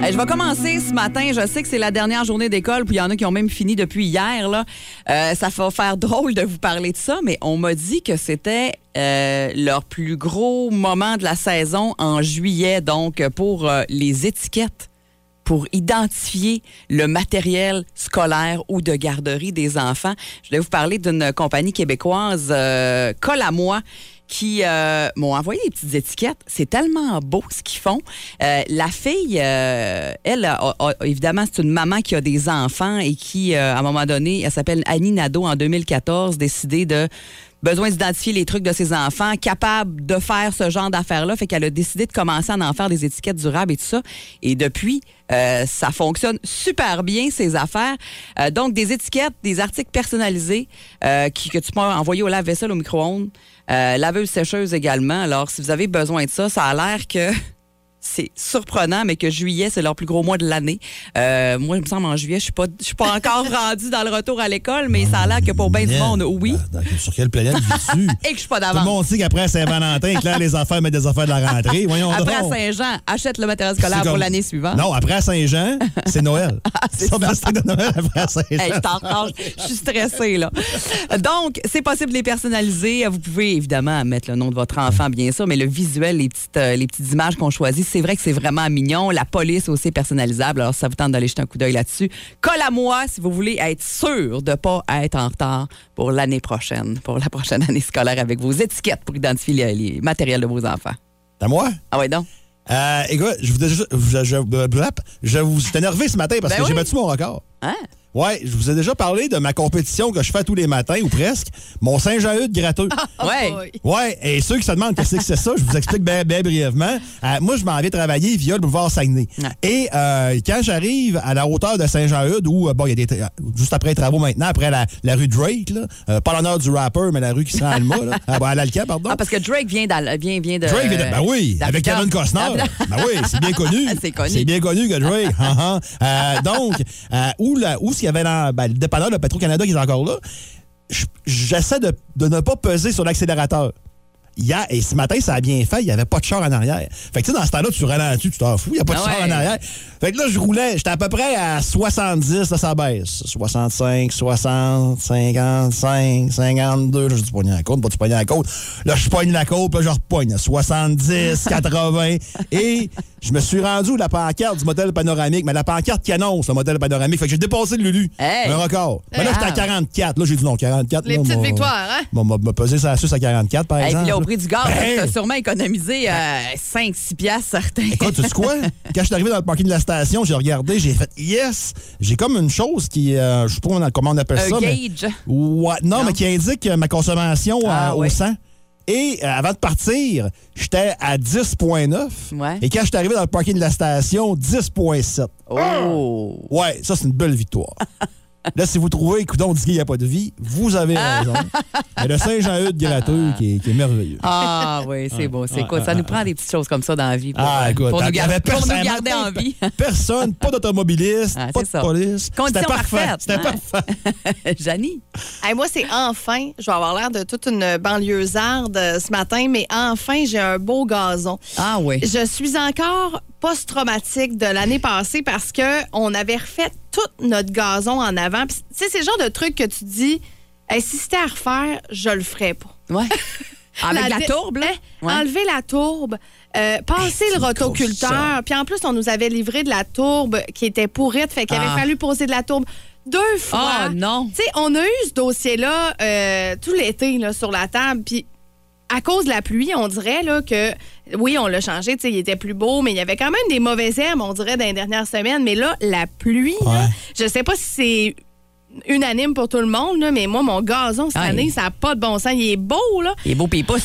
Je vais commencer ce matin. Je sais que c'est la dernière journée d'école, puis il y en a qui ont même fini depuis hier. Là. Euh, ça va faire drôle de vous parler de ça, mais on m'a dit que c'était euh, leur plus gros moment de la saison en juillet, donc pour euh, les étiquettes pour identifier le matériel scolaire ou de garderie des enfants. Je vais vous parler d'une compagnie québécoise, euh, Colle à moi, qui euh, m'ont envoyé des petites étiquettes. C'est tellement beau ce qu'ils font. Euh, la fille, euh, elle, évidemment, c'est une maman qui a des enfants et qui, euh, à un moment donné, elle s'appelle Annie Nadeau, en 2014, décidé de besoin d'identifier les trucs de ses enfants, capable de faire ce genre d'affaires-là. Fait qu'elle a décidé de commencer à en faire des étiquettes durables et tout ça. Et depuis, euh, ça fonctionne super bien, ces affaires. Euh, donc, des étiquettes, des articles personnalisés euh, qui, que tu peux envoyer au lave-vaisselle, au micro-ondes, laveuse sécheuse également. Alors, si vous avez besoin de ça, ça a l'air que c'est surprenant, mais que juillet, c'est leur plus gros mois de l'année. Euh, moi, il me semble, en juillet, je suis pas, je suis pas encore rendue dans le retour à l'école, mais ça a l'air que pour bien du monde, oui. Dans- sur quelle planète vis-tu? Et que je suis pas Tout le d'avance. monde sait qu'après Saint-Valentin, éclaire les affaires, mettre des affaires de la rentrée. Voyons Après. Saint-Jean, achète le matériel scolaire pour l'année suivante. Non, après Saint-Jean, c'est Noël. c'est Ça, de Noël après Saint-Jean. Hey, je suis stressée, là. Donc, c'est possible de les personnaliser. Vous pouvez évidemment mettre le nom de votre enfant, bien sûr, mais le visuel, les petites, euh, les petites images qu'on choisit, c'est vrai que c'est vraiment mignon. La police aussi est personnalisable. Alors, ça vous tente d'aller jeter un coup d'œil là-dessus. Colle à moi si vous voulez être sûr de ne pas être en retard pour l'année prochaine, pour la prochaine année scolaire avec vos étiquettes pour identifier les, les matériels de vos enfants. À moi? Ah ouais, donc? Euh, écoute, je vous, je, je, je, vous énervé ce matin parce Ben que j'ai oui. battu mon record. Hein? Ouais, je vous ai déjà parlé de ma compétition que je fais tous les matins ou presque. Mon Saint-Jean-Eudes gratteux. Ouais. Ouais, et ceux qui se demandent qu'est-ce que c'est ça, je vous explique bien bien brièvement. Euh, moi, je m'en vais travailler via le boulevard Saguenay. Ouais. Et euh, quand j'arrive à la hauteur de Saint-Jean-Eudes, où, euh, bon, il y a des juste après les travaux maintenant, après la, la rue Drake, là, euh, pas l'honneur du rapper, mais la rue qui se rend à Alma, là, à, à l'Alca, pardon. Ah, parce que Drake vient, vient, vient de. Drake, vient de- ben oui, avec. Kevin Costner. Ah, ben oui, c'est bien connu. C'est connu. C'est bien connu que Drake. ah, ah. Euh, donc, euh, où, la- où ce qu'il y avait dans ben, le dépanneur de Petro-Canada qui est encore là, je- j'essaie de ne pas peser sur l'accélérateur. Hier, et ce matin, ça a bien fait, il n'y avait pas de char en arrière. Fait que tu sais, dans ce temps-là, tu ralentis, tu t'en fous, il n'y a pas de Ah char en arrière. Fait que là, je roulais, j'étais à peu près à 70, là, ça baisse. 65, 60, 55, 52, là, je dis pogné la côte, pas tu pogné la côte. Là, je pogne la côte, là, je repogne. 70, 80. Et je me suis rendu la pancarte du modèle panoramique, mais la pancarte qui annonce le modèle panoramique. Fait que j'ai dépassé le Lulu. Hey! Un record. Mais là, j'étais à Ah. 44. Là, j'ai dit non, 44. Les là, petites victoires, hein? m'a- m'a pesé ça à suce à 44, par exemple. là, prix du gaz, Ben, tu as sûrement économisé 5-6 piastres certains. Écoute, tu sais quoi? Quand je suis arrivé dans le parking de la station, j'ai regardé, j'ai fait yes! J'ai comme une chose qui, euh, je sais pas comment on appelle Un ça. mais- gauge. Ouais, non, Non? mais qui indique euh, ma consommation euh, Ah, au ouais. 100. Et euh, avant de partir, j'étais à 10,9. Ouais. Et quand je suis arrivé dans le parking de la station, 10,7. Oh! Ouais, ça, c'est une belle victoire. Là, si vous trouvez, écoute, on dit qu'il n'y a pas de vie, vous avez raison. Mais le Saint-Jean-Eudes gratteux qui est, qui est merveilleux. Ah oui, c'est beau. C'est cool. Ça nous prend des petites choses comme ça dans la vie pour, Ah, euh, écoute, pour nous, il y gar- avait pour nous garder en vie. Personne, pas d'automobiliste, Ah, pas c'est de ça. police. Conditions C'était parfait. parfaites. C'était parfait. Janie? Hey, moi, c'est enfin, je vais avoir l'air de toute une banlieusarde euh, ce matin, mais enfin, j'ai un beau gazon. Ah oui. Je suis encore post-traumatique de l'année passée parce que on avait refait tout notre gazon en avant. Tu sais, c'est le genre de truc que tu dis, Hey, si c'était à refaire, je le ferais pas. Ouais. Avec la, tourbe, là? Ouais. Enlever la tourbe, euh, passer le rotoculteur. Puis en plus, on nous avait livré de la tourbe qui était pourrite, fait qu'il Ah. avait fallu poser de la tourbe deux fois. Ah, non. Tu sais, on a eu ce dossier-là euh, tout l'été là, sur la table, puis à cause de la pluie, on dirait là, que oui, on l'a changé, tu sais, il était plus beau, mais il y avait quand même des mauvaises herbes, on dirait, dans les dernières semaines. Mais là, la pluie, là, Ouais. je sais pas si c'est unanime pour tout le monde, là, mais moi, mon gazon cette année, ça n'a pas de bon sens. Il est beau, là. Il est beau, puis il pousse.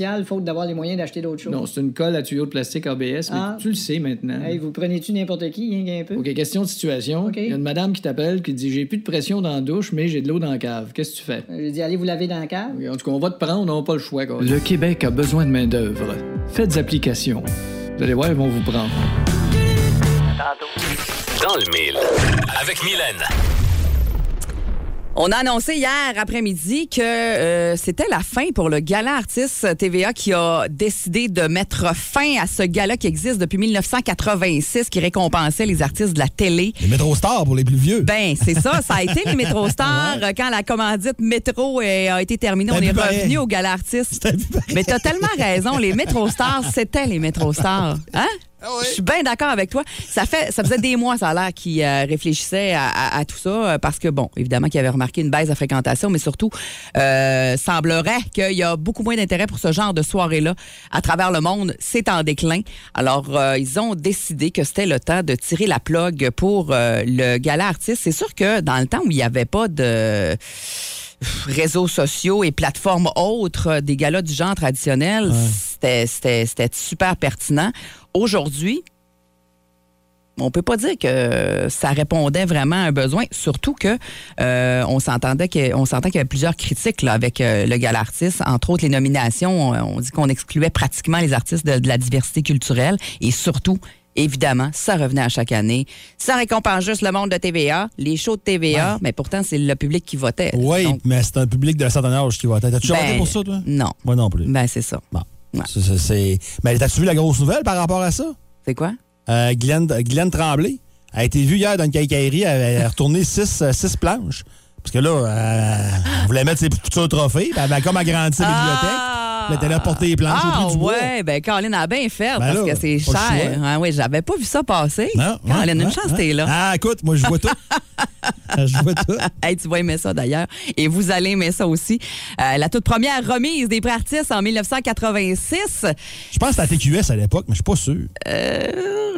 faute d'avoir les moyens d'acheter d'autres choses. Non, c'est une colle à tuyau de plastique ABS, mais Ah. tu le sais maintenant. Hey, vous prenez-tu n'importe qui, hein, un peu? OK, question de situation. Il y a une madame qui t'appelle qui dit J'ai plus de pression dans la douche, mais j'ai de l'eau dans la cave. Qu'est-ce que tu fais? J'ai dit, allez vous laver dans la cave. En tout cas, on va te prendre, on n'a pas le choix. quoi. Le Québec a besoin de main-d'œuvre. Faites application. Vous allez voir, ils vont vous prendre. Dans le mille. Avec Mylène. On a annoncé hier après-midi que euh, c'était la fin pour le gala artiste TVA qui a décidé de mettre fin à ce gala qui existe depuis 1986 qui récompensait les artistes de la télé. Les métro stars pour les plus vieux. Ben, c'est ça, ça a été les Métro Stars. Quand la commandite métro euh, a été terminée, on est revenu au gala artiste. Mais t'as tellement raison, les Métro Stars, c'était les Métro Stars. Hein? Ah Je suis bien d'accord avec toi. Ça fait, ça faisait des mois, ça a l'air, qu'ils euh, réfléchissaient à, à- à tout ça, euh, parce que, bon, évidemment, qu'ils avaient remarqué une baisse de fréquentation, mais surtout, euh, semblerait qu'il y a beaucoup moins d'intérêt pour ce genre de soirée-là à travers le monde. C'est en déclin. Alors, euh, ils ont décidé que c'était le temps de tirer la plug pour euh, le gala artiste. C'est sûr que dans le temps où il n'y avait pas de réseaux sociaux et plateformes autres des galas du genre traditionnel, c'était- c'était c'était super pertinent. Aujourd'hui, on peut pas dire que ça répondait vraiment à un besoin, surtout que euh, on s'entendait s'entend qu'il y avait plusieurs critiques là, avec euh, le gala artiste, entre autres les nominations. On, on dit qu'on excluait pratiquement les artistes de, de la diversité culturelle et surtout. Évidemment, ça revenait à chaque année. Ça récompense juste le monde de TVA, les shows de TVA, mais pourtant, c'est le public qui votait. Oui, Donc, mais c'est un public d'un certain âge qui va. T'as-tu ben, voté pour ça, toi? Non. Moi non plus. Ben, c'est ça. Bon. Ouais. C'est- c'est- c'est- Mais t'as-tu vu la grosse nouvelle par rapport à ça? C'est quoi? Euh, Glenn, Glenn Tremblay a été vue hier dans une cacaillerie. Elle a retourné six, euh, six planches. Parce que là, euh, elle voulait mettre ses futurs trophées. puis Elle avait comme agrandi sa bibliothèque. Puis Elle était là à porter les planches au Ah, prix du bois. ouais, ben Caroline a bien fait Ben parce là, que c'est cher. choix. Ah, oui, j'avais pas vu ça passer. Non, Caroline, une chance, t'es là. Ah, écoute, moi, je vois tout. je vois tout. Hey, tu vas aimer ça d'ailleurs. Et vous allez aimer ça aussi. Euh, la toute première remise des prix artistes en 1986. Je pense que c'était à TQS à l'époque, mais je suis pas sûr. Euh,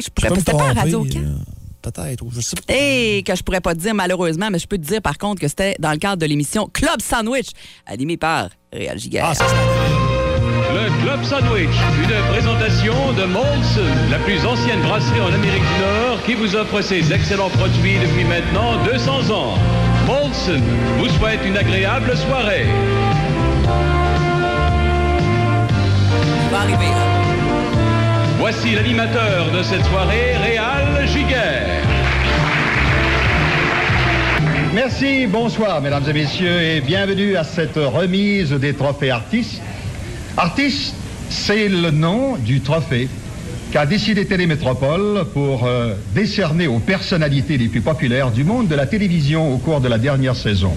je pourrais me c'était pas à Radio euh, Peut-être, je sais pas. Et que je pourrais pas te dire malheureusement, mais je peux te dire par contre que c'était dans le cadre de l'émission Club Sandwich, animée par Réal Giguère. Ah, ça, Club Sandwich, une présentation de Molson, la plus ancienne brasserie en Amérique du Nord qui vous offre ses excellents produits depuis maintenant 200 ans. Molson vous souhaite une agréable soirée. va arriver. là. Voici l'animateur de cette soirée, Réal Giguère. Merci, bonsoir mesdames et messieurs et bienvenue à cette remise des trophées artistes. Artiste, c'est le nom du trophée qu'a décidé Télémétropole pour euh, décerner aux personnalités les plus populaires du monde de la télévision au cours de la dernière saison.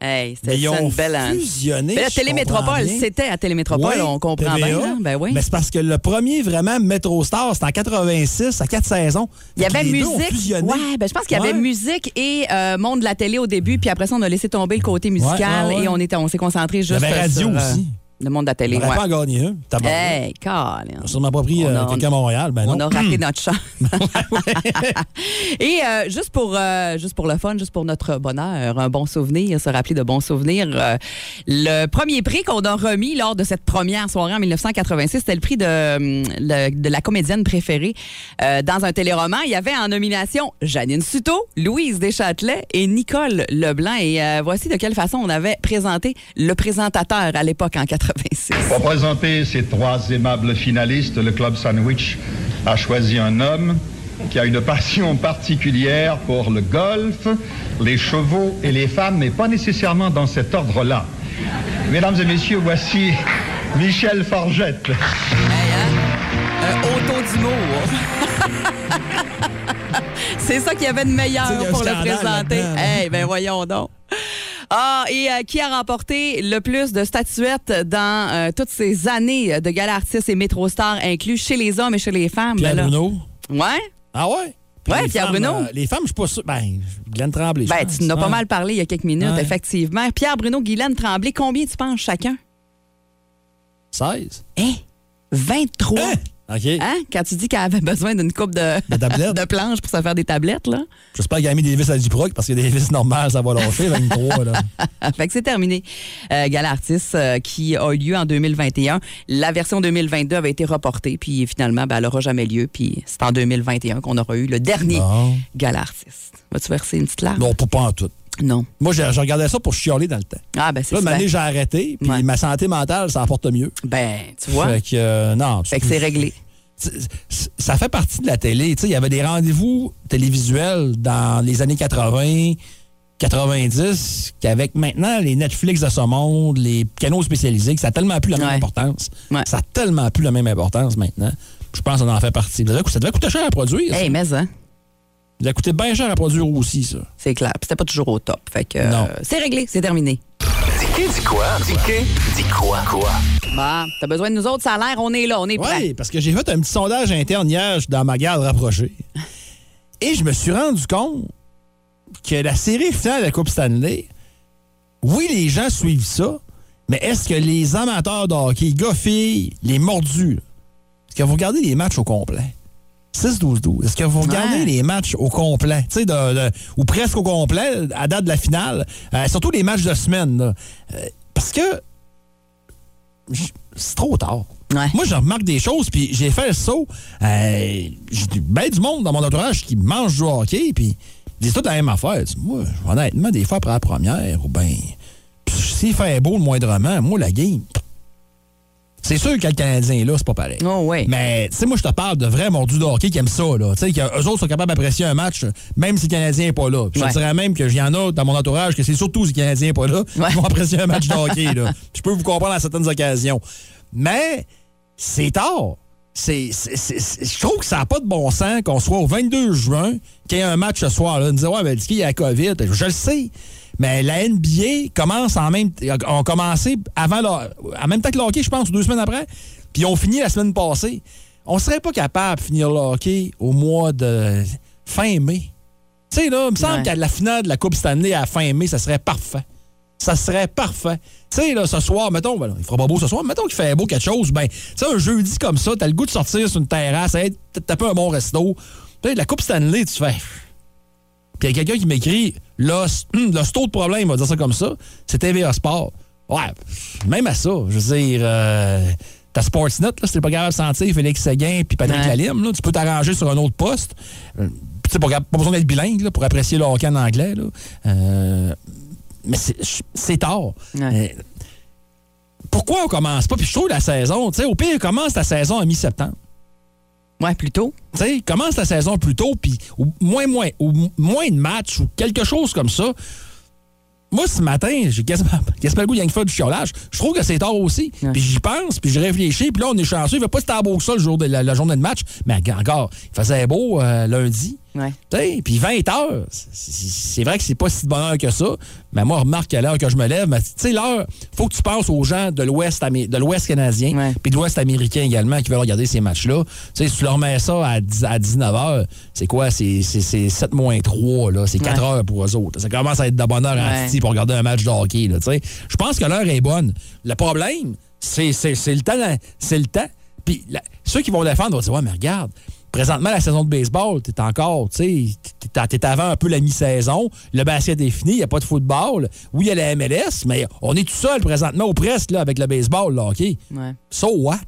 Hey, ont une belle fusionné. Mais la Télémétropole, c'était à Télémétropole, Oui, on comprend TVA. bien. Ben oui. Mais c'est parce que le premier vraiment Metro Star, c'était en 86, à quatre saisons. Il y avait musique. fusionné. Ouais, ben je pense qu'il y avait Ouais. musique et euh, monde de la télé au début, puis après ça, on a laissé tomber le côté musical Ouais, ouais, ouais. et on était, on s'est concentré Il y juste avait radio sur, euh, aussi. Le monde de la On télé. n'aurait ouais. pas gagné un. Tabarnak. Hey, Colin. On n'a sûrement pas pris On euh, quelqu'un à Montréal. Ben On a raté notre chance. Et euh, juste, pour, euh, juste pour le fun, juste pour notre bonheur, un bon souvenir, se rappeler de bons souvenirs, euh, le premier prix qu'on a remis lors de cette première soirée en 1986, c'était le prix de, hum, de la comédienne préférée dans un téléroman. Il y avait en nomination Janine Suto, Louise Deschâtelet et Nicole Leblanc. Et voici de quelle façon on avait présenté le présentateur à l'époque en 86. Pour présenter ces trois aimables finalistes, le Club Sandwich a choisi un homme qui a une passion particulière pour le golf, les chevaux et les femmes, mais pas nécessairement dans cet ordre-là. Mesdames et messieurs, voici Michel Forgette. Hey, hein? Un auto d'humour. C'est ça qu'il y avait de meilleur pour le présenter. là. Hey, ben voyons donc. Ah, et euh, qui a remporté le plus de statuettes dans euh, toutes ces années de gala artistes et métro stars inclus chez les hommes et chez les femmes? Pierre Ben. Bruno. Ouais? Ah ouais? Ouais, Pierre femmes, Bruno. euh, les femmes, je suis pas sûr. Ben, Glenn Tremblay. Ben, pense. tu en as pas Ouais. mal parlé il y a quelques minutes, Ouais. effectivement. Pierre Bruno, Guylaine Tremblay, combien tu penses chacun? 16. Hein? 23. Hein? Hein? Quand tu dis qu'elle avait besoin d'une coupe de, De planches pour se faire des tablettes, là. J'espère qu'il a mis des vis à Duproc parce que des vis normales, ça va lâcher, 23. Là. fait que c'est terminé. Euh, Gala Artiste euh, qui a eu lieu en 2021. La version 2022 avait été reportée, puis finalement, ben, elle n'aura jamais lieu. Puis c'est en 2021 qu'on aura eu le dernier Bon. Gala Artiste. Vas-tu verser une petite larme? Non, pas, pas en tout. Non. Moi, je, je regardais ça pour chialer dans le temps. Ah, ben c'est Là, super. année, j'ai arrêté, puis Ouais. ma santé mentale, ça apporte mieux. Ben, tu vois. Fait que, euh, non. Fait que c'est réglé. ça fait partie de la télé. Tu sais, Il y avait des rendez-vous télévisuels dans les années 80, 90, qu'avec maintenant les Netflix de ce monde, les canaux spécialisés, que ça a tellement plus la même Ouais. importance. Ouais. Ça a tellement plus la même importance maintenant. Je pense qu'on en fait partie. Ça devait, ça devait coûter cher à produire. ça. Hey, mais hein, Ça devait coûter bien cher à produire aussi, ça. c'est clair. Puis C'était pas toujours au top. Fait que Non. euh, c'est réglé, c'est terminé. Dis dis quoi? Dis dis quoi? Quoi? Bah, t'as besoin de nous autres, ça a l'air, on est là, on est prêts. Oui, parce que j'ai fait un petit sondage interne hier dans ma garde rapprochée. Et je me suis rendu compte que la série finale de la Coupe Stanley, oui, les gens suivent ça, mais est-ce que les amateurs de hockey, gars, filles, les mordus, là, est-ce que vous regardez les matchs au complet? 6-12-12. Est-ce que vous regardez Ouais. les matchs au complet? De- de- ou presque au complet, à date de la finale. Euh, surtout les matchs de semaine. là. Euh, parce que c'est trop tard. Ouais. Moi, je remarque des choses, puis j'ai fait le saut. Euh, j'ai bien du monde dans mon entourage qui mange du hockey, puis ils disent tout la même affaire. Moi, honnêtement, des fois, après la première, ou bien, s'il fait beau le moindrement, moi, la game, c'est sûr que le Canadien, là, c'est pas pareil. Oh, ouais. Mais, tu sais, moi, je te parle de vrais mordus de hockey qui aiment ça, là. Tu sais, qu'eux autres sont capables d'apprécier un match, même si le Canadien n'est pas là. Puis Je te dirais même qu'il y en a dans mon entourage que c'est surtout si le Canadien n'est pas là Ouais. qui vont apprécier un match de hockey, là. Je peux vous comprendre à certaines occasions. Mais, c'est tard. C'est, c'est- c'est- c'est- je trouve que ça n'a pas de bon sens qu'on soit au 22 juin, qu'il y ait un match ce soir-là. On disait, ouais, ben, il y a la COVID. Je le sais. Mais la NBA commence en même ont commencé avant le- en même temps que le hockey, je pense, ou deux semaines après. Puis ils ont fini la semaine passée. On serait pas capable de finir le hockey au mois de fin mai. Tu sais, là, il me semble Ouais. qu'à la finale de la Coupe Stanley à fin mai, ça serait parfait. Ça serait parfait. Tu sais, là, ce soir, mettons, ben, il fera pas beau ce soir, mais mettons qu'il fait beau quelque chose, ben, tu sais, un jeudi comme ça, t'as le goût de sortir sur une terrasse, aller t- taper un bon resto. Tu sais, la Coupe Stanley, tu fais. Puis il y a quelqu'un qui m'écrit, hum, là, c'est autre problème, on va dire ça comme ça, c'est TVA Sport. Ouais, même à ça, je veux dire, euh, ta Sportsnet, là, t'es pas capable de sentir Félix Séguin puis Patrick Ouais. Lalime, là, tu peux t'arranger sur un autre poste. Euh, tu sais, pas, pas besoin d'être bilingue là, pour apprécier le hockey en anglais. Là. Euh, mais c'est- c'est tard. Ouais. Euh, pourquoi on commence pas? Puis je trouve la saison, tu sais, au pire, commence ta saison à mi-septembre. Ouais, plutôt. Tu sais, commence la saison plus tôt, puis moins, moins, ou moins de matchs ou quelque chose comme ça. Moi, ce matin, j'ai quasiment, quasiment le goût de faire du chiolage. Je trouve que c'est tard aussi. Ouais. Puis j'y pense, puis je réfléchis, puis là, on est chanceux. Il ne va pas si beau que ça le jour de la, la journée de match. Mais encore, il faisait beau euh, lundi. Ouais. Puis 20 heures, c'est- vrai que c'est pas si de bonne heure que ça, mais moi, remarque à l'heure que je me lève, mais tu sais, l'heure, faut que tu penses aux gens de l'Ouest de l'Ouest canadien, puis de l'Ouest américain également qui veulent regarder ces matchs-là. Tu sais, si tu leur mets ça à, 10 à 19 heures, c'est quoi? C'est c'est- c'est 7 moins 3, là. C'est 4 Ouais. heures pour eux autres. Ça commence à être de bonne heure à Ouais. Pour regarder un match de hockey, là, tu sais. Je pense que l'heure est bonne. Le problème, c'est le temps. C'est le temps. Puis ceux qui vont défendre vont dire, ouais, mais regarde, présentement, la saison de baseball, t'es encore, tu sais, t'es- avant un peu la mi-saison. Le basket est fini, il n'y a pas de football. Oui, il y a la MLS, mais on est tout seul présentement au presque là, avec le baseball, le hockey. Ouais. So what?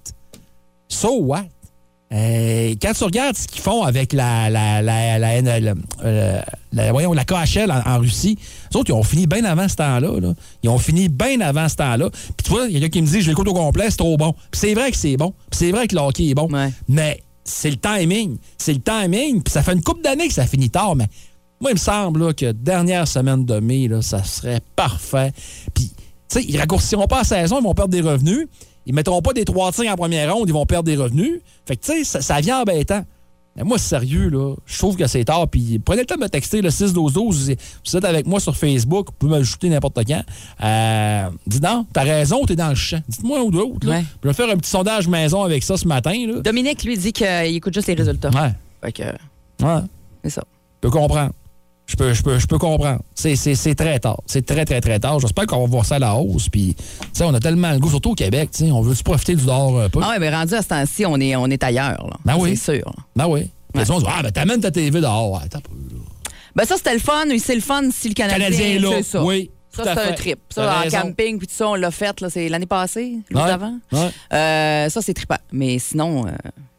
So what? Euh, quand tu regardes ce qu'ils font avec la, la, la, la, euh, la- voyons, la KHL en, en Russie, les autres, ils ont fini bien avant ce temps-là. là. Ils ont fini bien avant ce temps-là. Puis tu vois, il y a quelqu'un qui me dit, je l'écoute au complet, c'est trop bon. Puis c'est vrai que c'est bon. Puis c'est vrai que le hockey est bon. Ouais. Mais c'est le timing. C'est le timing. Puis ça fait une couple d'années que ça finit tard, mais moi, il me semble que dernière semaine de mai, ça serait parfait. Puis, tu sais, ils raccourciront pas la saison, ils vont perdre des revenus. Ils mettront pas des trois tirs en première ronde, ils vont perdre des revenus. Fait que, tu sais, ça, ça vient embêtant. Mais moi, sérieux, là, je trouve que c'est tard. Puis prenez le temps de me texter le 6-12-12. Vous êtes avec moi sur Facebook, vous pouvez m'ajouter n'importe quand. Euh, dis non, t'as raison, t'es dans le champ. Dites-moi un ou l'autre. là. Ouais. Je vais faire un petit sondage maison avec ça ce matin. Là. Dominique, lui, dit qu'il écoute juste les résultats. Ouais, Fait que, ouais. c'est ça. Je peux comprendre. Je peux, je peux, je peux comprendre. C'est, c'est, c'est très tard. C'est très, très, très tard. J'espère qu'on va voir ça à la hausse. Puis, tu sais, on a tellement le goût, surtout au Québec. On veut-tu profiter du dehors peu? Ah ouais, mais rendu à ce temps-ci, on est, on est ailleurs. Là. Ben oui. C'est sûr. Ben oui. Ouais. Les gens disent, ah, ben t'amènes ta TV dehors. Là. Ben ça, c'était le fun. Oui, C'est le fun si le Canadien, Canadien, là. c'est ça. Oui. Ça, c'est un trip. Ça, en raison. camping, puis tout ça, on l'a fait. là, C'est l'année passée, l'autre Ouais. avant. Ouais. Euh, ça, c'est trippant. Mais sinon, euh,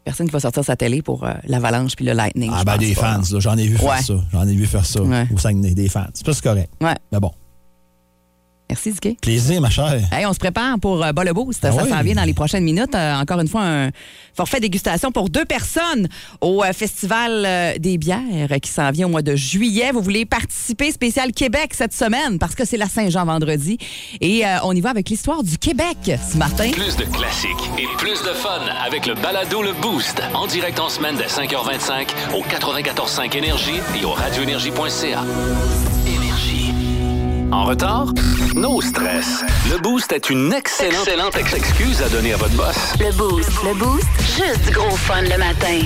personne qui va sortir sa télé pour euh, l'avalanche puis le lightning. Ah, ben des pas, fans. J'en ai vu faire ça. J'en ai vu faire ça. Ouais. Au Saguenay, des fans. C'est pas c'est correct. Ouais. Mais bon. Merci, Dicky. Plaisir, ma chère. Hey, on se prépare pour euh, Bas le Boost. Ah ça oui. s'en vient dans les prochaines minutes. Euh, encore une fois, un forfait dégustation pour deux personnes au euh, Festival euh, des bières qui s'en vient au mois de juillet. Vous voulez participer spécial Québec cette semaine parce que c'est la Saint-Jean vendredi. Et euh, on y va avec l'histoire du Québec ce matin. Plus de classiques et plus de fun avec le balado Le Boost. En direct en semaine dès 5h25 au 94.5 Énergie et au radioénergie.ca. En retard? No stress. Le Boost est une excellente, excellente ex- excuse à donner à votre boss. Le Boost. Le Boost. Juste du gros fun le matin.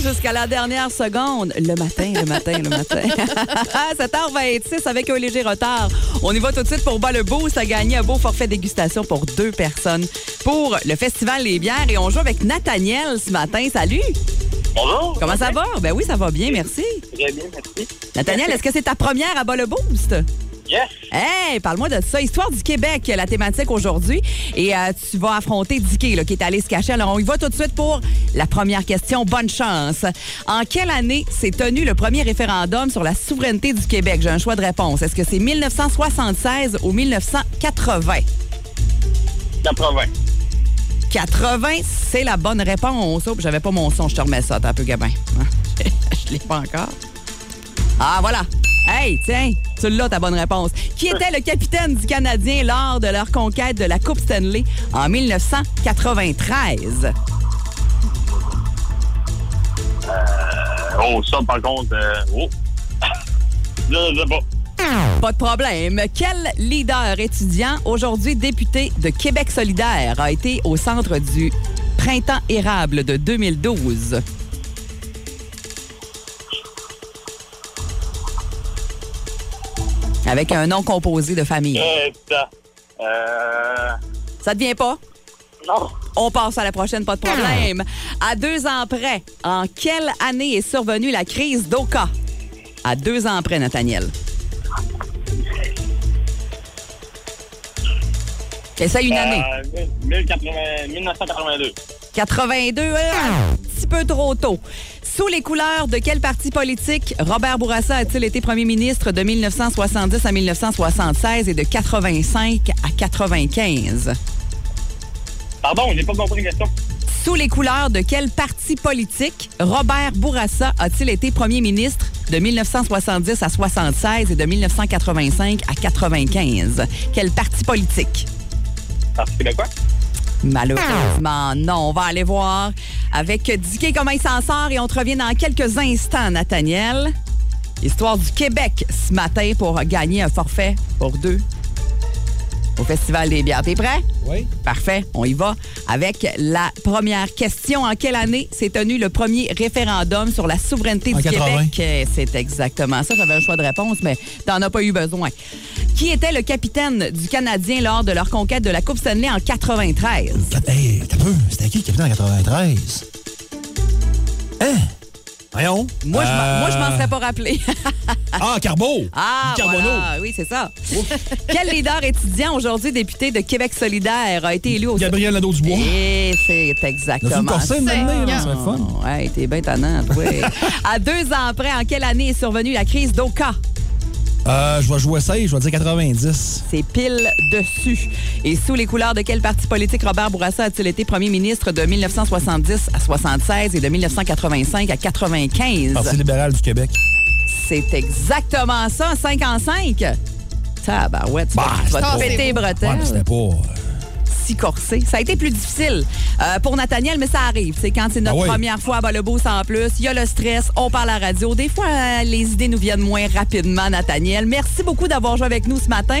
Jusqu'à la dernière seconde. Le matin, le matin, le matin. 7h26 avec un léger retard. On y va tout de suite pour bas le boost à gagner un beau forfait dégustation pour deux personnes pour le Festival Les Bières. Et on joue avec Nathaniel ce matin. Salut! Bonjour. Comment ça va? Ben oui, ça va bien, merci. Très bien, merci. Nathaniel, est-ce que c'est ta première à bas le boost? Yes. Hey, parle-moi de ça. Histoire du Québec, la thématique aujourd'hui. Et euh, tu vas affronter Dicky, là, qui est allé se cacher. Alors, on y va tout de suite pour la première question. Bonne chance. En quelle année s'est tenu le premier référendum sur la souveraineté du Québec? J'ai un choix de réponse. Est-ce que c'est 1976 ou 1980? 80. 80, c'est la bonne réponse. Oh, j'avais pas mon son, je te remets ça. T'as un peu gabin. je l'ai pas encore. Ah, voilà. Hey, tiens, tu l'as, ta bonne réponse. Qui était le capitaine du Canadien lors de leur conquête de la Coupe Stanley en 1993? Oh, ça, par contre, euh, oh. Je sais pas. Pas de problème. Quel leader étudiant, aujourd'hui député de Québec solidaire, a été au centre du Printemps érable de 2012? Avec un nom composé de famille. Euh, ça. Euh. Ça te vient pas? Non. On passe à la prochaine, pas de problème. À deux ans près, en quelle année est survenue la crise d'Oka? À deux ans près, Nathaniel. Essaye une année. Euh, 1080 1982. 82, euh, un petit peu trop tôt. Sous les couleurs de quel parti politique Robert Bourassa a-t-il été premier ministre de 1970 à 1976 et de 85 à 95? Pardon, j'ai pas compris la question. Sous les couleurs de quel parti politique Robert Bourassa a-t-il été premier ministre de 1970 à 76 et de 1985 à 95? Quel parti politique? Parti de quoi? Malheureusement, non. On va aller voir avec Dicky comment il s'en sort et on te revient dans quelques instants, Nathaniel. Histoire du Québec ce matin pour gagner un forfait pour deux au Festival des bières. T'es prêt? Oui. Parfait. On y va avec la première question. En quelle année s'est tenu le premier référendum sur la souveraineté En du 80. Québec? Euh, C'est exactement ça. J'avais un choix de réponse, mais t'en as pas eu besoin. Qui était le capitaine du Canadien lors de leur conquête de la Coupe Stanley en 93? Hey, t'as peu. C'était qui le capitaine en 93? Hein? Voyons. Moi, je m'en- Euh, moi, je m'en serais pas rappelé. Ah, Carbo. Ah, voilà. Oui, c'est ça. Quel leader étudiant, aujourd'hui député de Québec solidaire, a été élu au... Gabriel Nadeau-Dubois. Et c'est exactement. Ça. Ouais, t'es bien tannant, toi. à deux ans après, en quelle année est survenue la crise d'Oka? Euh, je vais jouer ça, je vais dire 90. C'est pile dessus. Et sous les couleurs de quel parti politique Robert Bourassa a-t-il été premier ministre de 1970 à 76 et de 1985 à 95? Parti libéral du Québec. C'est exactement ça, 5 en 5. Tabarouette, tu vas- Bah, tu vas te péter Ouais, bretelles. mais c'était pas. Si corsé. Ça a été plus difficile euh, pour Nathaniel, mais ça arrive. C'est quand c'est notre Ah oui. première fois, le beau sans plus. Il y a le stress, on parle à la radio. Des fois, euh, les idées nous viennent moins rapidement, Nathaniel. Merci beaucoup d'avoir joué avec nous ce matin.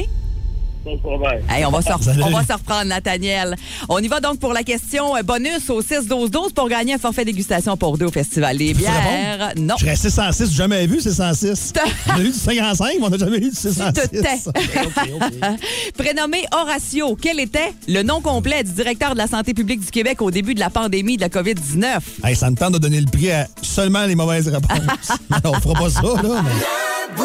Hey, on, va se re- Salut. on va se reprendre, Nathaniel. On y va donc pour la question euh, bonus au 6-12-12 pour gagner un forfait dégustation pour deux au Festival des bières. Non. Je restais 106, j'ai jamais vu c'est 106. On a eu du 55, mais on n'a jamais eu du 606. te tais. Prénommé Horatio, quel était le nom complet du directeur de la santé publique du Québec au début de la pandémie de la COVID-19? Hey, ça me tente de donner le prix à seulement les mauvaises réponses. on fera pas ça, là. Mais...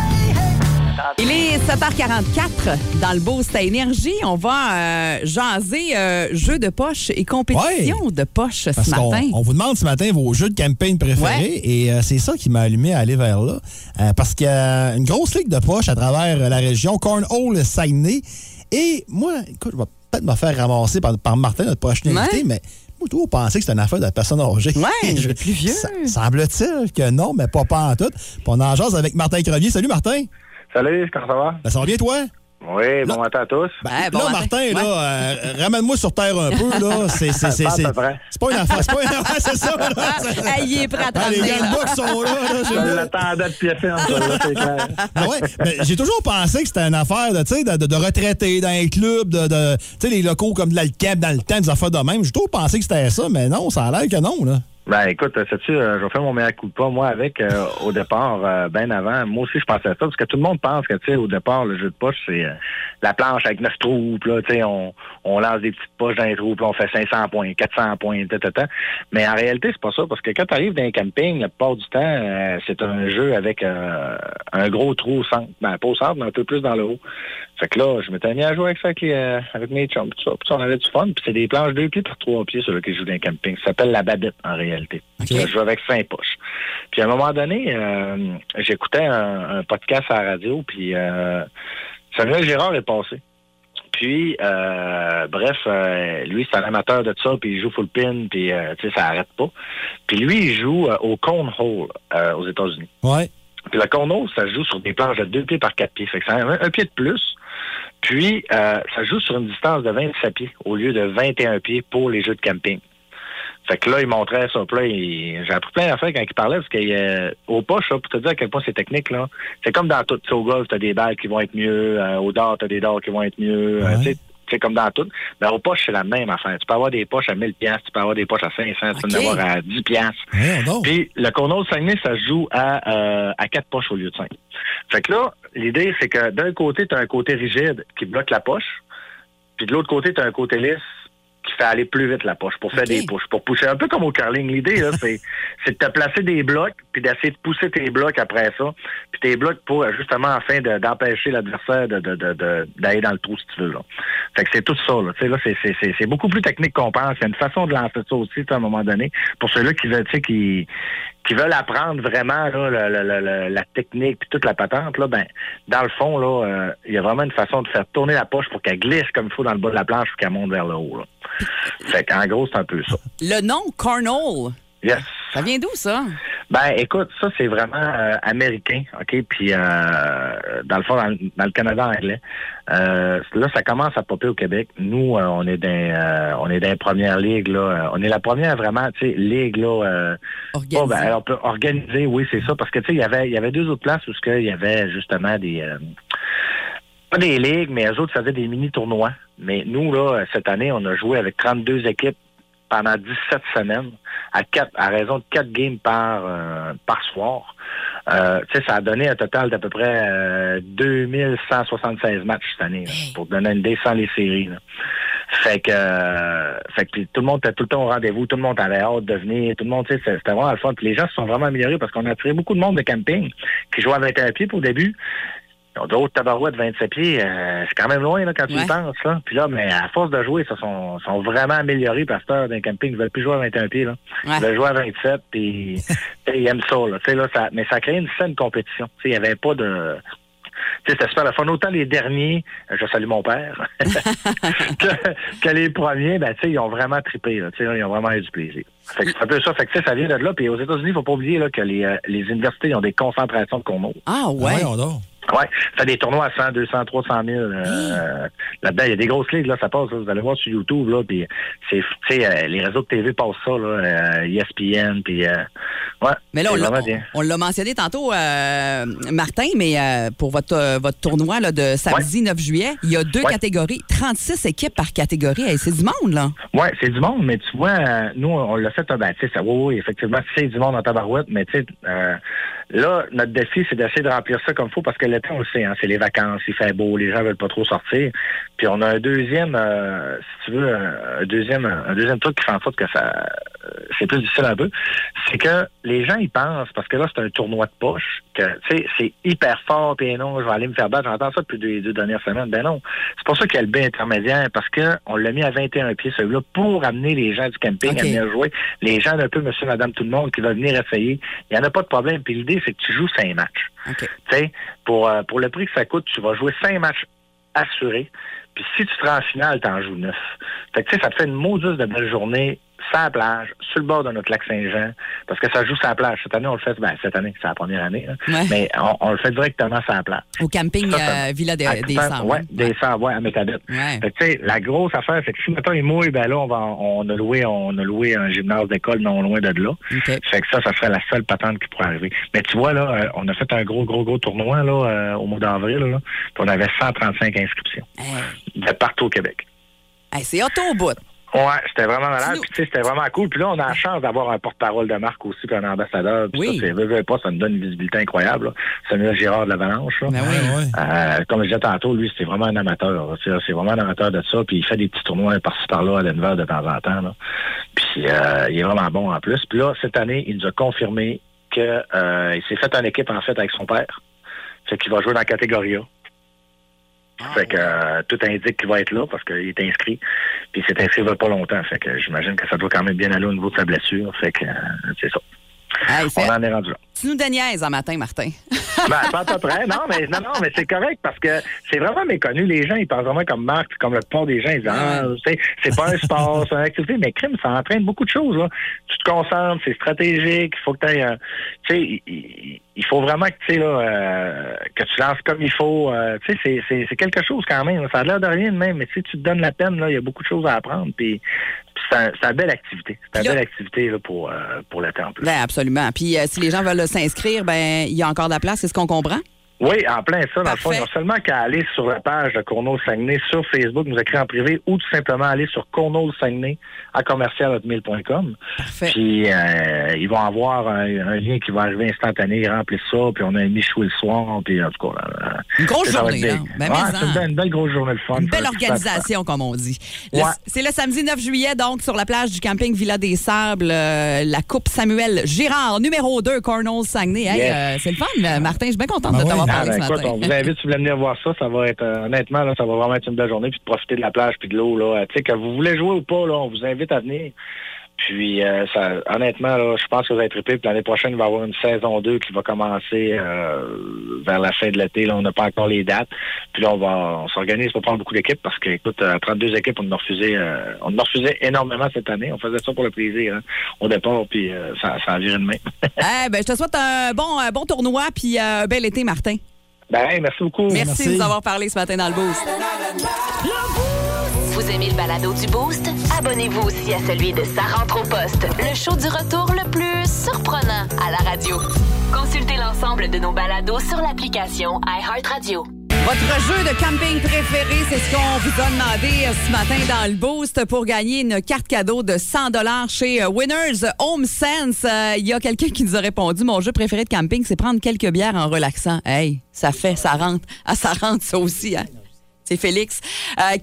Il est 7h44 dans le Boost à Énergie. On va euh, jaser euh, jeux de poche et compétition de poche ce matin. on vous demande ce matin vos jeux de campagne préférés et euh, c'est ça qui m'a allumé à aller vers là. Parce qu'il y a une grosse ligue de poche à travers la région, Cornhole, Saguenay. Et moi, écoute, je vais peut-être me faire ramasser par, par Martin, notre prochain Ouais. invité, mais moi, je pensais que c'était une affaire de personne âgée. Ouais, Je- plus vieux. Semble-t-il que non, mais pas, pas en tout. Puis on en jase avec Martin Crevier. Salut Martin. Salut, comment ça va? Ben, ça va bien toi? Oui, bon matin à tous. Ben, bon là, matin. Martin, Ouais. là, euh, ramène-moi sur terre un peu, là. C'est, c'est, c'est, Pas c'est, une affaire. C'est pas une affaire, c'est ça, là. Ah, il est prêt à Ah, les sont là. là Je j'ai- l'attendais de pied ferme, ça, là, c'est clair. Ah ouais, mais j'ai toujours pensé que c'était une affaire de, tu sais, de, de, de retraités dans les clubs, de, de tu sais, les locaux comme de l'Alcap dans le temps, des affaires de même. J'ai toujours pensé que c'était ça, mais non, ça a l'air que non, là. Ben écoute, sais-tu, euh, je faire mon meilleur coup de pas, moi, avec euh, au départ, euh, ben avant. Moi aussi, je pensais à ça, parce que tout le monde pense que, tu sais, au départ, le jeu de poche, c'est euh, la planche avec neuf trous, là, tu sais, on, on lance des petites poches dans les trous, puis on fait 500 points, 400 points, ta, ta, ta. Mais en réalité, c'est pas ça, parce que quand tu arrives dans un camping, la plupart du temps, euh, c'est un jeu avec euh, un gros trou au centre. Ben, pas au centre, mais un peu plus dans le haut. Fait que là, je m'étais mis à jouer avec ça avec, les, euh, avec mes chums, tout ça. Puis ça, on avait du fun. Puis c'est des planches deux pieds par trois pieds sur lesquelles je joue dans un camping. Ça s'appelle la babette, en réalité. Je joue avec cinq poches. Puis à un moment donné, euh, j'écoutais un, un podcast à la radio, puis euh, Samuel Gérard est passé. Puis, euh, bref, euh, lui, c'est un amateur de ça, puis il joue full pin, puis, euh, tu sais, ça arrête pas. Puis lui, il joue au Cornhole euh, aux États-Unis. Ouais. Puis le cornhole, ça se joue sur des planches de deux pieds par quatre pieds. Fait que c'est un, un pied de plus. Puis, euh, ça joue sur une distance de 27 pieds au lieu de 21 pieds pour les jeux de camping. Fait que là, il montrait ça. Là, il- j'ai appris plein d'affaires quand il parlait, parce qu'au poche, là, pour te dire à quel point c'est technique, là, c'est comme dans tout. Au golf, t'as des balles qui vont être mieux. euh, au dard, t'as des dards qui vont être mieux. euh, Ouais. C'est comme dans tout. Mais au poche, c'est la même affaire. Tu peux avoir des poches à 1000 piastres, tu peux avoir des poches à 500, tu peux en avoir à 10 piastres. Puis le Cornhole Saguenay, ça se joue à, euh, à quatre poches au lieu de cinq. Fait que là, l'idée, c'est que d'un côté, tu as un côté rigide qui bloque la poche, puis de l'autre côté, tu as un côté lisse qui fait aller plus vite la poche pour faire des pushes, pour pousser. Un peu comme au curling. L'idée, là, c'est, c'est de te placer des blocs, puis d'essayer de pousser tes blocs après ça, puis tes blocs pour, justement, afin de- d'empêcher l'adversaire de, de, de, d'aller dans le trou, si tu veux. Là. Fait que c'est tout ça. Là. Tu sais, là, c'est, c'est, c'est, c'est beaucoup plus technique qu'on pense. Il y a une façon de lancer ça aussi, à un moment donné, pour ceux-là qui veulent, tu sais, qui qui veulent apprendre vraiment là, la, la- la- la- la technique puis toute la patente, là, ben, dans le fond, là, euh, il y a vraiment une façon de faire tourner la poche pour qu'elle glisse comme il faut dans le bas de la planche pour qu'elle monte vers le haut. Là. Fait qu'en gros, c'est un peu ça. Le nom, Cornhole, Yes. ça vient d'où, ça? Ben, écoute, ça, c'est vraiment euh, américain, OK? Puis, euh, dans le fond, dans, le- dans le Canada anglais. Euh, là, ça commence à popper au Québec. Nous, euh, on est dans, on est dans les premières ligues, là. On est la première vraiment, tu sais, ligue, là. Organisé. Bon, ben, on peut organiser, oui, c'est ça. Parce que, tu sais, il y avait, il y avait deux autres places où il y avait justement des, pas des ligues, mais eux autres faisaient des mini-tournois. Mais nous, là, cette année, on a joué avec 32 équipes pendant 17 semaines, à, quatre, à raison de 4 games par, euh, par soir. Euh, tu sais, ça a donné un total d'à peu près euh, 2176 matchs cette année, là, pour donner une idée sans les séries. là. Fait que, euh, fait que tout le monde était tout le temps au rendez-vous, tout le monde avait hâte de venir, tout le monde, tu sais, c'était vraiment le fun. Puis les gens se sont vraiment améliorés parce qu'on a attiré beaucoup de monde de camping qui jouait à 21 pieds au début. Ils ont d'autres tabarouettes de 27 pieds, euh, c'est quand même loin là, quand tu y Ouais. penses. Là. Puis là, mais à force de jouer, se sont, sont vraiment améliorés parce que dans les camping, ils veulent plus jouer à 21 pieds. Là. Ouais. Ils veulent jouer à 27, puis ils aiment ça. Là. Tu sais, Là, ça. Mais ça a créé une saine compétition. Tu sais, Il n'y avait pas de... Tu sais, C'était super le fun. Autant les derniers, je salue mon père, que, que les premiers, ben, tu sais, ils ont vraiment trippé. Là, Tu sais, là, ils ont vraiment eu du plaisir. Fait que c'est un peu ça. Fait que, tu sais, ça vient de là. Puis aux États-Unis, il faut pas oublier là, que les, euh, les universités ont des concentrations de cournois. Ah, ouais. Voyons donc. Ouais, ça fait des tournois à 100, 200, 300 000. euh, Là-dedans, il y a des grosses ligues, là, ça passe. là. vous allez voir sur YouTube, là, puis c'est, euh, les réseaux de TV passent ça, là, euh, ESPN, puis euh, ouais. Mais là, on l'a, mentionné tantôt, euh, Martin, mais pour votre, votre tournoi là, de samedi 9 juillet, il y a deux Ouais. catégories, 36 équipes par catégorie. Hey, c'est du monde, là. Ouais, c'est du monde, mais tu vois, nous, on l'a fait, ben, tu sais, oui, oui, effectivement, c'est du monde en tabarouette, mais tu sais, euh, là, notre défi, c'est d'essayer de remplir ça comme il faut, parce que l'été, on le sait, hein, c'est les vacances, il fait beau, les gens veulent pas trop sortir. Puis on a un deuxième, euh, si tu veux, un deuxième, un deuxième truc qui fait en sorte que ça, c'est plus difficile un peu, c'est que les gens, ils pensent, parce que là, c'est un tournoi de poche, que, tu sais, c'est hyper fort, puis non, je vais aller me faire battre. J'entends ça depuis les deux dernières semaines. Ben non. C'est pour ça qu'il y a le B intermédiaire, parce que on l'a mis à 21 pieds, celui-là, pour amener les gens du camping à venir jouer. Les gens d'un peu, monsieur, madame, tout le monde, qui veulent venir essayer. Il n'y en a pas de problème. Puis l'idée, c'est que tu joues cinq matchs. Tu sais, pour, euh, pour le prix que ça coûte, tu vas jouer cinq matchs assurés. Puis si tu te rends en finale, t'en joues neuf. Fait que tu sais, ça te fait une maudite de belle journée, sur la plage, sur le bord de notre lac Saint-Jean, parce que ça joue sur la plage. Cette année, on le fait, ben, cette année, c'est la première année. Ouais. mais on, on le fait directement sur la plage. Au camping Ça, ça- euh, Villa des, À des Cendres. Ouais, des ouais, à. Ouais. Sais, la grosse affaire, c'est que si maintenant il mouille, ben là, on, va, on, a loué, on a loué un gymnase d'école non loin de là. OK. Fait que ça, ça serait la seule patente qui pourrait arriver. Mais tu vois, là, euh, on a fait un gros, gros, gros tournoi là, euh, au mois d'avril. Là, puis on avait 135 inscriptions de partout au Québec. Hey, c'est auto au bout. Ouais, c'était vraiment malade. Puis, tu sais, c'était vraiment cool. Puis là, on a la chance d'avoir un porte-parole de marque aussi, puis un ambassadeur. Puis Oui. ça, c'est, veux, veux pas, ça nous donne une visibilité incroyable. Là. Samuel Girard de l'Avalanche. là. Ben oui. Euh, comme je disais tantôt, lui, c'est vraiment un amateur. C'est, c'est vraiment un amateur de ça. Puis il fait des petits tournois par-ci par-là à Denver de temps en temps. Là. Puis euh, il est vraiment bon en plus. Puis là, cette année, il nous a confirmé que euh, il s'est fait en équipe en fait avec son père. Fait qu'il va jouer dans la catégorie A. fait que euh, tout indique qu'il va être là parce qu'il est inscrit. Puis il s'est inscrit il y a pas longtemps. Fait que j'imagine que ça doit quand même bien aller au niveau de sa blessure. Fait que euh, c'est ça. C'est- On en est rendu là. Tu nous déniaises un matin, Martin? Ben, pas à peu près. Non, mais, non, non, mais c'est correct parce que c'est vraiment méconnu. Les gens, ils pensent vraiment comme Marc, puis comme le plupart des gens, ils disent, ah, c'est pas un sport, c'est une activité, mais crime, ça entraîne beaucoup de choses, là. Tu te concentres, c'est stratégique, il faut que tu aies, tu sais, il- faut vraiment que, tu sais, là, euh, que tu lances comme il faut. euh, tu sais, c'est- quelque chose quand même. Ça a l'air de rien de même, mais tu sais, tu te donnes la peine, là, il y a beaucoup de choses à apprendre, puis, c'est un- c'est une belle activité. C'est une belle activité, là, pour, euh, pour le temple. Ben, absolument. Puis euh, si les gens veulent s'inscrire, ben il y a encore de la place, c'est ce qu'on comprend? Oui, en plein ça. Dans le fond, ils ont seulement qu'à aller sur la page de Cournot Saguenay sur Facebook, nous écrire en privé ou tout simplement aller sur Cournot Saguenay à commercial.com. Puis euh, ils vont avoir un, un lien qui va arriver instantané, ils remplissent ça, puis on a un Michou le soir, puis en tout cas. Une grosse journée, là. big. Ben, Ouais, mais c'est une, en. belle- une belle grosse journée de fun. Une belle organisation, comme on dit. Le- Ouais. C'est le samedi 9 juillet, donc, sur la plage du camping Villa des Sables, euh, la Coupe Samuel Girard, numéro 2, Cornell Saguenay. Hey, Yes. euh, c'est le fun, euh, Martin. Je suis bien contente Ben de oui. t'avoir Ah, parlé ben, ce écoute, matin. on vous invite, si vous voulez venir voir ça, ça va être, euh, honnêtement, là, ça va vraiment être une belle journée, puis de profiter de la plage, puis de l'eau, là. Tu sais, que vous voulez jouer ou pas, là, on vous invite à venir. Puis, euh, ça, honnêtement, là, je pense que vous allez triper. Puis l'année prochaine, il va y avoir une saison 2 qui va commencer euh, vers la fin de l'été. Là, on n'a pas encore les dates. Puis là, on va, on s'organise pour prendre beaucoup d'équipes parce que, écoute, euh, 32 équipes, on en a refusé, euh, on en a refusé énormément cette année. On faisait ça pour le plaisir, hein, au départ, puis euh, ça, ça a viré de main. Eh ben, je te souhaite un bon, bon tournoi puis euh, un bel été, Martin. Ben, merci beaucoup. Merci, de nous avoir parlé ce matin dans le boost. Vous aimez le balado du Boost? Abonnez-vous aussi à celui de Sa rentre au poste, le show du retour le plus surprenant à la radio. Consultez l'ensemble de nos balados sur l'application iHeartRadio. Votre jeu de camping préféré, c'est ce qu'on vous a demandé euh, ce matin dans le boost pour gagner une carte cadeau de 100 dollars chez euh, Winners Home Sense. Euh, Il y a quelqu'un qui nous a répondu mon jeu préféré de camping, c'est prendre quelques bières en relaxant. Hey, ça fait, ça rentre. Ah, ça rentre ça aussi. Hein? C'est Félix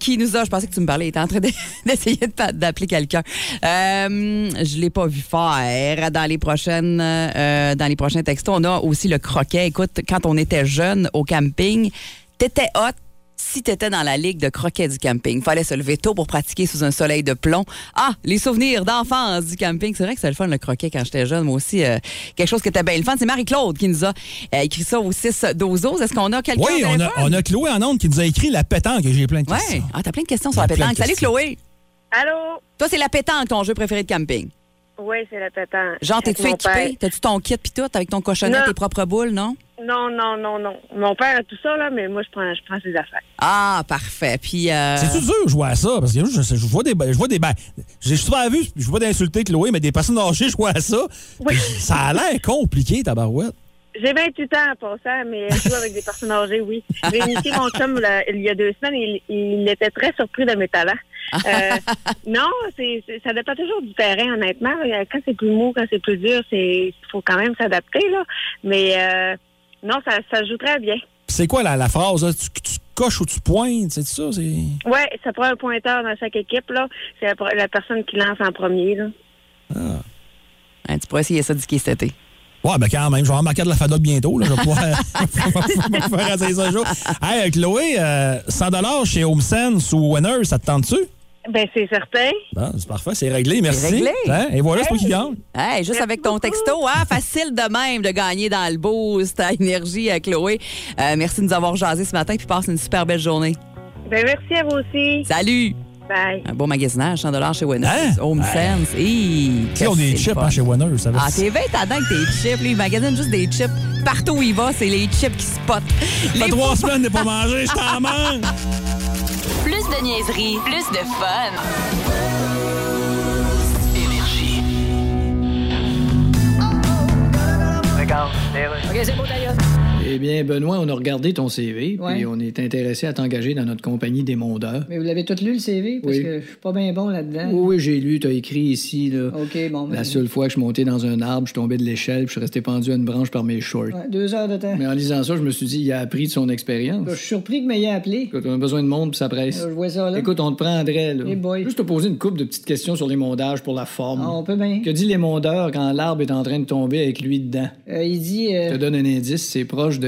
qui nous a. Je pensais que tu me parlais. Il était en train de- d'essayer de- d'appeler quelqu'un. Euh, je l'ai pas vu faire. Dans les prochaines, dans les prochains textos, on a aussi le croquet. Écoute, quand on était jeune au camping, t'étais hot. Si t'étais dans la ligue de croquet du camping, fallait se lever tôt pour pratiquer sous un soleil de plomb. Ah, les souvenirs d'enfance du camping. C'est vrai que c'était le fun, le croquet, quand j'étais jeune. Moi aussi, euh, quelque chose qui était bien le fun. C'est Marie-Claude qui nous a euh, écrit ça au 6 12 Est-ce qu'on a quelqu'un Oui, on a, on a Chloé en onde qui nous a écrit la pétanque. J'ai plein de Ouais. questions. Ah, t'as plein de questions sur la pétanque. Salut. Chloé. Allô? Toi, c'est la pétanque, ton jeu préféré de camping. Oui, c'est la pétanque. Genre, t'es-tu équipé? T'as-tu ton kit pis tout avec ton cochonnet, Non. tes propres boules, non? Non, non, non, non. Mon père a tout ça, là, mais moi, je prends, je prends ses affaires. Ah, parfait. Puis. euh, C'est-tu dur de jouer à ça? Parce que je, je- je vois des. Je vois des ben, J'ai souvent vu, je vois d'insulter Chloé, mais des personnes âgées jouer à ça. Ça a l'air compliqué, ta barouette. J'ai 28 ans en passant, mais je joue avec des personnes âgées, oui. J'ai initié mon chum là, il y a deux semaines il était très surpris de mes talents. Euh, non, c'est, ça dépend toujours du terrain, honnêtement. Quand c'est plus mou, quand c'est plus dur, c'est faut quand même s'adapter, là. Mais euh, non, ça, ça joue très bien. C'est quoi la, la phrase? là? Tu, tu coches ou tu pointes? C'est ça? C'est... Oui, ça prend un pointeur dans chaque équipe, là. C'est la, la personne qui lance en premier, là. hein, tu pourrais essayer ça d'ici cet été. Ouais, ben quand même, je vais avoir ma carte de la FADOC bientôt. Là, je vais pouvoir pouvoir essayer ça un jour. Hey, Chloé, euh, 100 chez HomeSense ou Winner, ça te tente-tu? Ben, c'est certain. Bon, c'est parfait, c'est réglé, merci. réglé. Hein? Et voilà, c'est toi qui gagne. Hey, juste avec ton texto, hein, facile de même de gagner dans le boost à énergie, à Chloé. Euh, merci de nous avoir jasé ce matin, puis passe une super belle journée. Ben, merci à vous aussi. Salut! Bye. Un beau magasinage, 100 chez Winners. Hein? Home Sense. On c'est chips hein, chez Winner. Ça va Ah, t'es bien t'as avec tes chips. Lui, il magasine juste des chips. Partout où il va, c'est les chips qui spotent. Ça fait Les trois semaines de pas manger, je t'en manque. Plus de niaiserie, plus de fun. Énergie. OK, c'est beau, d'ailleurs. Eh bien, Benoît, on a regardé ton CV, Ouais. puis on est intéressé à t'engager dans notre compagnie des mondeurs. Mais vous l'avez tout lu, le CV? Parce Oui. que je suis pas bien bon là-dedans. Oui, oui, j'ai lu, t'as écrit ici, là. OK, bon. ben, La seule fois que je suis monté dans un arbre, je suis tombé de l'échelle, puis je suis resté pendu à une branche par mes shorts. ouais, deux heures de temps. Mais en lisant ça, je me suis dit, il a appris de son expérience. Je suis surpris que m'ayez appelé. Écoute, on a besoin de monde, puis ça presse. Euh, Je vois ça, là. Écoute, on te prendrait, là. Eh boy. Juste te poser une couple de petites questions sur les mondages pour la forme. Ah, on peut bien. Que dit les mondeurs quand l'arbre est en train de tomber avec lui dedans? Euh, il dit... euh, Je te donne un indice, c'est proche de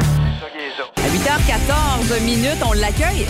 14 minutes, on l'accueille.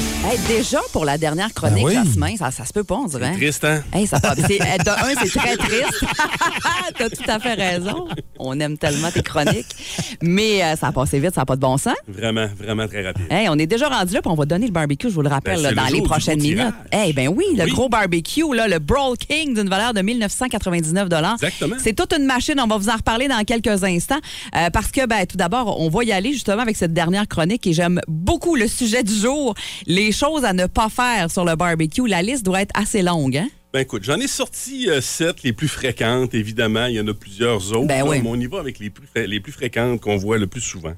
Déjà pour la dernière chronique, ben oui. Ça, se peut pas, on dirait. Triste, hein? Ça pas. De un, c'est très triste. T'as tout à fait raison. On aime tellement tes chroniques. Mais euh, ça a passé vite, ça n'a pas de bon sens. Vraiment, vraiment très rapide. Hey, on est déjà rendu là, puis on va donner le barbecue, je vous le ben, rappelle, dans les prochaines minutes. Eh hey, ben oui, le gros barbecue, là, le Brawl King d'une valeur de 1999 Exactement. C'est toute une machine, on va vous en reparler dans quelques instants. Euh, parce que, ben, tout d'abord, on va y aller justement avec cette dernière chronique et j'aime beaucoup le sujet du jour, les choses à ne pas faire sur le barbecue. La liste doit être assez longue, hein? Ben écoute, j'en ai sorti euh, sept les plus fréquentes, évidemment. Il y en a plusieurs autres. Ben là, oui. Mais on y va avec les plus, fré- les plus fréquentes qu'on voit le plus souvent.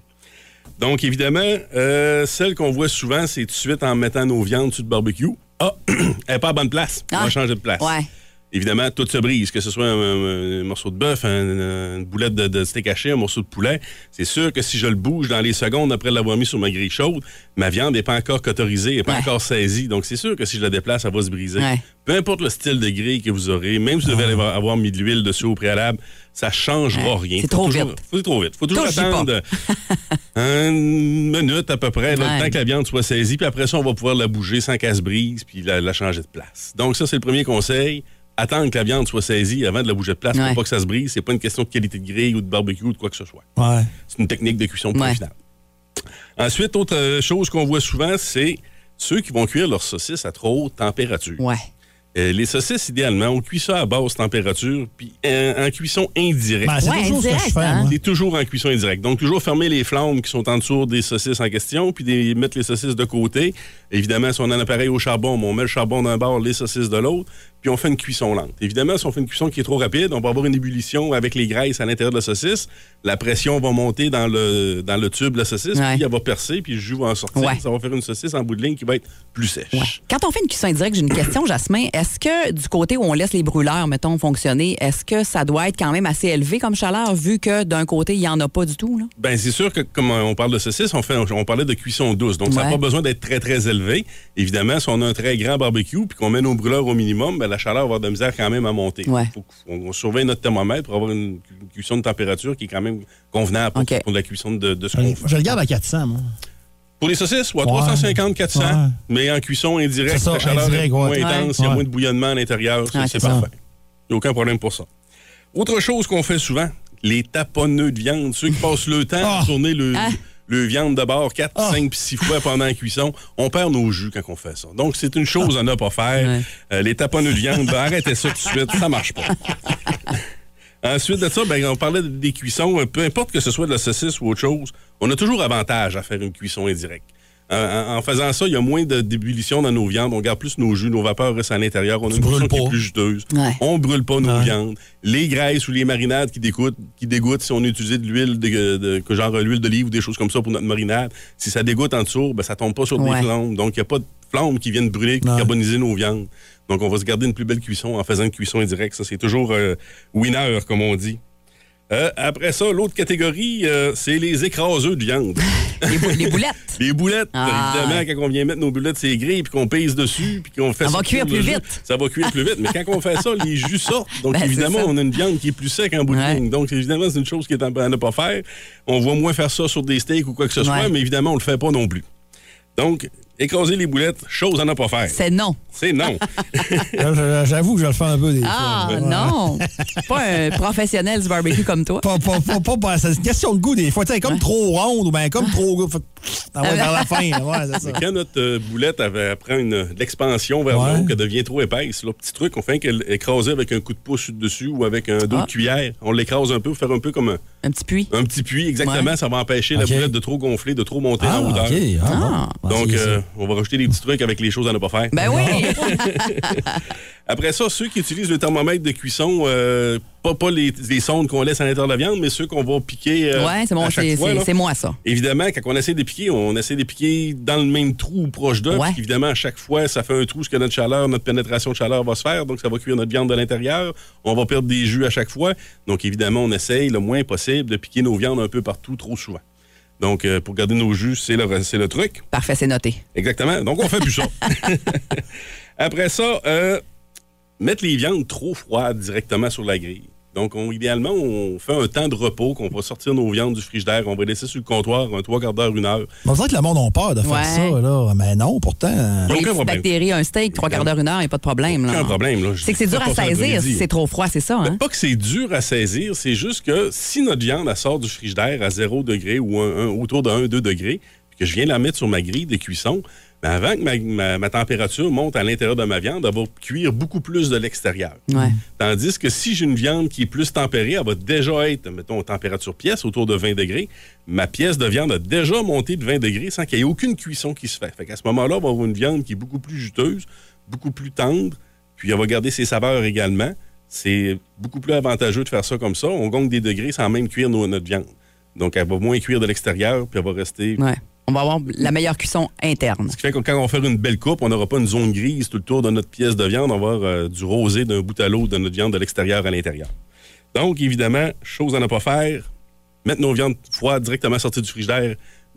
Donc, évidemment, euh, celle qu'on voit souvent, c'est tout de suite en mettant nos viandes sur le barbecue. Ah, elle n'est pas à bonne place. On Ah. va changer de place. Ouais. Évidemment, tout se brise, que ce soit un, un- un morceau de bœuf, un- une boulette de, de steak haché, un morceau de poulet. C'est sûr que si je le bouge dans les secondes après l'avoir mis sur ma grille chaude, ma viande n'est pas encore cotorisée, n'est pas Ouais. encore saisie. Donc, c'est sûr que si je la déplace, elle va se briser. Ouais. Peu importe le style de grille que vous aurez, même si vous devez avoir- avoir mis de l'huile dessus au préalable, ça changera Ouais, rien. c'est trop toujours- vite. Faut trop vite. Faut toujours attendre une minute à peu près, là, le temps que la viande soit saisie, puis après ça, on va pouvoir la bouger sans qu'elle se brise, puis la, la changer de place. Donc, ça, c'est le premier conseil. Attendre que la viande soit saisie avant de la bouger de place Ouais. pour pas que ça se brise. C'est pas une question de qualité de grille ou de barbecue ou de quoi que ce soit. Ouais. C'est une technique de cuisson Ouais. finale. Ensuite, autre euh, chose qu'on voit souvent, c'est ceux qui vont cuire leur saucisse à trop haute température. Ouais. Euh, les saucisses, idéalement, on cuit ça à basse température, puis en, en cuisson indirecte. Ben, c'est Ouais, toujours ce que je indirect, fais, hein? C'est toujours en cuisson indirecte. Donc, toujours fermer les flammes qui sont en dessous des saucisses en question, puis des- mettre les saucisses de côté. Évidemment, si on a un appareil au charbon, on met le charbon d'un bord, les saucisses de l'autre, puis on fait une cuisson lente. Évidemment, si on fait une cuisson qui est trop rapide, on va avoir une ébullition avec les graisses à l'intérieur de la saucisse. La pression va monter dans le, dans le tube de la saucisse, Ouais. puis elle va percer, puis le jus va en sortir. Ouais. Ça va faire une saucisse en bout de ligne qui va être plus sèche. Quand on fait une cuisson indirecte, j'ai une question, Jasmin. Est-ce que du côté où on laisse les brûleurs, mettons, fonctionner, est-ce que ça doit être quand même assez élevé comme chaleur, vu que d'un côté, il n'y en a pas du tout? Là? Ben c'est sûr que comme on parle de saucisse, on fait on parlait de cuisson douce, donc ça n'a pas besoin d'être très très élevé. Évidemment, si on a un très grand barbecue puis qu'on met nos brûleurs au minimum, ben, la chaleur va avoir de misère quand même à monter. Ouais. Faut qu'on on surveille notre thermomètre pour avoir une, une cuisson de température qui est quand même convenable pour, pour la cuisson de, de ce qu'on fait. Je regarde à 400, moi. Pour les saucisses, ouais, Ouais. 350, 400, Ouais. mais en cuisson indirecte, ça, la chaleur indirect, est moins ouais. intense, il y a moins de bouillonnement à l'intérieur, c'est parfait. Il n'y a aucun problème pour ça. Autre chose qu'on fait souvent, les taponneux de viande, ceux qui passent le temps Ah. à tourner le, Ah. Le viande de bord 4, 5 puis 6 fois pendant la cuisson, on perd nos jus quand on fait ça. Donc, c'est une chose à ne pas faire. Euh, les taponneux de viande, ben, arrêtez ça tout de suite, ça marche pas. Ensuite de ça, ben, on parlait des cuissons. euh, Peu importe que ce soit de la saucisse ou autre chose, on a toujours avantage à faire une cuisson indirecte. En, en- en faisant ça, il y a moins de d'ébullition dans nos viandes. On garde plus nos jus, nos vapeurs restent à l'intérieur. On a une cuisson qui est plus juteuse. On brûle pas nos viandes. Les graisses ou les marinades qui dégoûtent, qui dégoûtent si on utilise de l'huile, de, de- que genre l'huile d'olive ou des choses comme ça pour notre marinade, si ça dégoûte en dessous, ben, ça tombe pas sur Ouais. des flammes. Donc, il n'y a pas de flammes qui viennent brûler, qui carboniser nos viandes. Donc, on va se garder une plus belle cuisson en faisant une cuisson indirecte. Ça, c'est toujours euh, winner, comme on dit. Euh, après ça, l'autre catégorie, euh, c'est les écraseux de viande. Les, bou- les boulettes. les boulettes, Ah. évidemment, quand on vient mettre nos boulettes, c'est gris, puis qu'on pèse dessus, puis qu'on fait Ça va sortir cuire plus jus, vite. Ça va cuire plus vite. Mais quand on fait ça, les jus sortent. Donc, Ben, évidemment, ça. on a une viande qui est plus sec en bout de ligne. Donc, évidemment, c'est une chose qui est à ne pas faire. On voit moins faire ça sur des steaks ou quoi que ce soit, mais évidemment, on le fait pas non plus. Donc, écraser les boulettes, chose à ne pas faire. C'est non. C'est non. J'avoue que je le fais un peu des Ah, fois. Non. Pas un professionnel du barbecue comme toi. Pas, pas, pas, pas- pas- c'est une question de goût des fois. Tu sais, comme trop ronde ou bien comme trop. Ah ouais, vers la fin. Ouais, c'est ça. Quand notre euh, boulette avait, prend une, l'expansion vers Ouais. le haut, qu'elle devient trop épaisse, là, petit truc, on fait qu'elle écraser avec un coup de pouce dessus ou avec un dos Ah. de cuillère. On l'écrase un peu pour faire un peu comme un, Un petit puits. un petit puits, exactement. Ouais. Ça va empêcher la boulette de trop gonfler, de trop monter Ah, en hauteur. OK. Ah, bon. Donc, Ah, c'est euh. On va rajouter des petits trucs avec les choses à ne pas faire. Ben oui. Après ça, ceux qui utilisent le thermomètre de cuisson, euh, pas, pas les, les sondes qu'on laisse à l'intérieur de la viande, mais ceux qu'on va piquer euh, Ouais, c'est bon, c'est- moi ça. Évidemment, quand on essaie de piquer, on essaie de piquer dans le même trou ou proche. Ouais. puis Évidemment, à chaque fois, ça fait un trou, ce que notre chaleur, notre pénétration de chaleur va se faire. Donc, ça va cuire notre viande de l'intérieur. On va perdre des jus à chaque fois. Donc, évidemment, on essaye le moins possible de piquer nos viandes un peu partout trop souvent. Donc, euh, pour garder nos jus, c'est le, truc. Parfait, c'est noté. Exactement. Donc, on fait plus ça. Après ça, euh, mettre les viandes trop froides directement sur la grille. Donc, on- idéalement, on fait un temps de repos, qu'on va sortir nos viandes du frigidaire, on va les laisser sur le comptoir un trois quarts d'heure, une heure. On dirait que le monde a peur de faire Ouais. ça, là. Mais non, pourtant. euh, Les aucun petites problème. bactéries, un steak, trois quarts d'heure, une heure, il n'y a pas de problème. là. Aucun problème. là. C'est que c'est dur à saisir si c'est trop froid, c'est ça, hein? Pas que c'est dur à saisir, c'est juste que si notre viande elle sort du frigidaire à 0 degré ou un- un- autour de 1-2 degrés, puis que je viens la mettre sur ma grille de cuisson, ben avant que ma, ma- ma température monte à l'intérieur de ma viande, elle va cuire beaucoup plus de l'extérieur. Ouais. Tandis que si j'ai une viande qui est plus tempérée, elle va déjà être, mettons, température pièce, autour de 20 degrés. Ma pièce de viande a déjà monté de 20 degrés sans qu'il y ait aucune cuisson qui se fait. Fait qu'à ce moment-là, on va avoir une viande qui est beaucoup plus juteuse, beaucoup plus tendre, puis elle va garder ses saveurs également. C'est beaucoup plus avantageux de faire ça comme ça. On gagne des degrés sans même cuire nos- notre viande. Donc, elle va moins cuire de l'extérieur, puis elle va rester Ouais. On va avoir la meilleure cuisson interne. ce qui fait que quand on va faire une belle coupe, on n'aura pas une zone grise tout le tour de notre pièce de viande. On va avoir euh, du rosé d'un bout à l'autre de notre viande de l'extérieur à l'intérieur. Donc, évidemment, chose à ne pas faire, mettre nos viandes froides directement sorties du frigidaire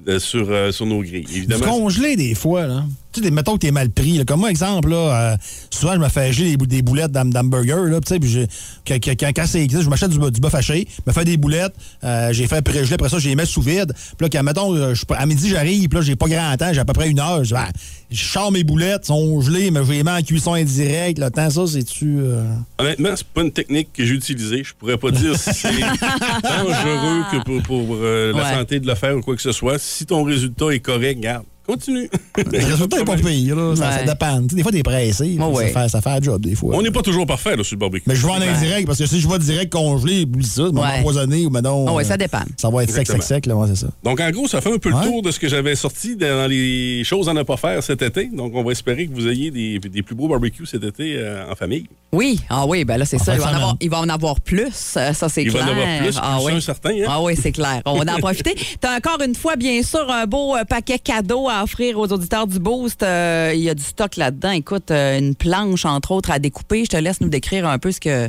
euh, sur, euh, sur nos grilles. Évidemment, congelé, des fois, là. Tu sais, mettons que t'es mal pris. là. Comme moi, exemple, là, euh, souvent, je me fais geler des, bou- des boulettes d'ham- d'hamburger, là. Tu sais, puis j'ai- quand, quand- quand- c'est- je m'achète du, du bœuf haché, je me fais des boulettes, euh, j'ai fait pré-geler, après ça, je les mets sous vide. Puis là, quand, mettons, euh, je- à midi, j'arrive, puis là, j'ai pas grand temps, j'ai à peu près une heure. Je, ben, je sors mes boulettes, sont gelées, mais je les mets en cuisson indirecte. Le temps, ça, c'est-tu. euh, honnêtement, c'est pas une technique que j'ai utilisée. Je pourrais pas dire si c'est dangereux que pour, pour, la Ouais. santé de le faire ou quoi que ce soit. Si ton résultat est correct, garde, continue. Le résultat n'est pas pire, là. Ça, dépend. Des fois, t'es pressé. Ouais. ça, fait, ça fait un job, des fois. On n'est pas toujours parfait là, sur le barbecue. Mais je vais en indirect, parce que si je vais direct congelé, oublie ça, Ouais. m'empoisonner ou non. Ah ouais, euh, ça dépend. Ça va être sec, sec, sec, là, ouais, c'est ça. Donc, en gros, ça fait un peu Ouais. le tour de ce que j'avais sorti dans les choses à ne pas faire cet été. Donc, on va espérer que vous ayez des, des plus beaux barbecues cet été euh, en famille. Oui, ah oui, ben là, c'est ça. Il va, en avoir, il va en avoir plus, euh, ça, c'est Il va clair. en avoir plus, ah, plus oui. un certain, hein? Ah oui, c'est clair. On va en profiter. Tu as encore une fois, bien sûr, un beau paquet cadeau à offrir aux auditeurs du Boost. Euh, Il y a du stock là-dedans. Écoute, euh, une planche, entre autres, à découper. Je te laisse nous décrire un peu ce que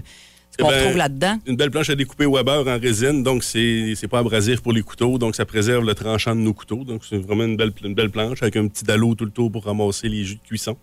ce qu'on Eh ben, retrouve là-dedans. Une belle planche à découper Weber en résine, donc c'est c'est pas abrasif pour les couteaux, donc ça préserve le tranchant de nos couteaux. Donc c'est vraiment une belle, une belle planche avec un petit dallo tout le tour pour ramasser les jus de cuisson.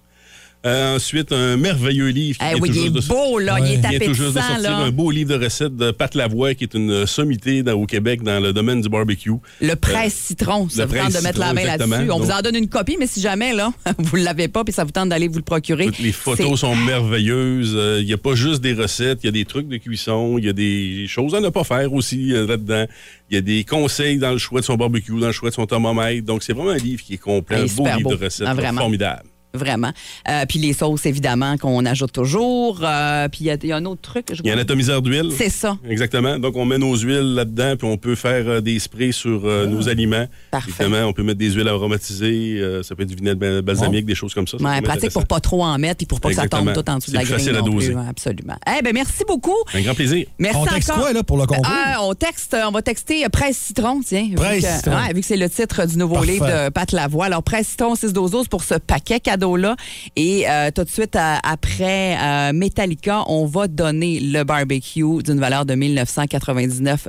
Euh, ensuite, un merveilleux livre qui Eh vient oui, il est de beau, là. Il est vient tout juste de sortir là. un beau livre de recettes de Pat Lavoie, qui est une sommité dans- au Québec dans le domaine du barbecue. Le presse citron, ça le vous tente presse de mettre la main là-dessus. On vous en donne une copie, mais si jamais là, vous ne l'avez pas puis ça vous tente d'aller vous le procurer. Toutes les photos sont merveilleuses. Euh, Il n'y a pas juste des recettes, il y a des trucs de cuisson, il y a des choses à ne pas faire aussi euh, là-dedans. Il y a des conseils dans le choix de son barbecue, dans le choix de son thermomètre. Donc, c'est vraiment un livre qui est complet, un est beau livre beau. de recettes, Ah, formidable. Vraiment. Euh, puis les sauces, évidemment, qu'on ajoute toujours. Euh, puis il y, a- il y a un autre truc. je Il y a un atomiseur d'huile. C'est ça. Exactement. Donc, on met nos huiles là-dedans, puis on peut faire euh, des sprays sur euh, nos aliments. Ah. Parfait. Évidemment, on peut mettre des huiles aromatisées, euh, ça peut être du vinaigre ba- balsamique, des choses comme ça. ça Ouais, pratique pour pas trop en mettre et pour pas que ça tombe tout en dessous de C'est la grille facile à plus. doser. Ouais, absolument. Eh ben merci beaucoup. Un grand plaisir. Merci On texte encore. quoi, là, pour le concours? Ah, on texte, on va texter euh, Presse Citron, tiens. vu Presse que- Citron. ouais, vu que c'est le titre du nouveau Parfait. livre de Pat Lavoie. Alors, Presse Citron 6 12 pour ce paquet cadeau-là. Et euh, tout de suite euh, après euh, Metallica, on va donner le barbecue d'une valeur de 1999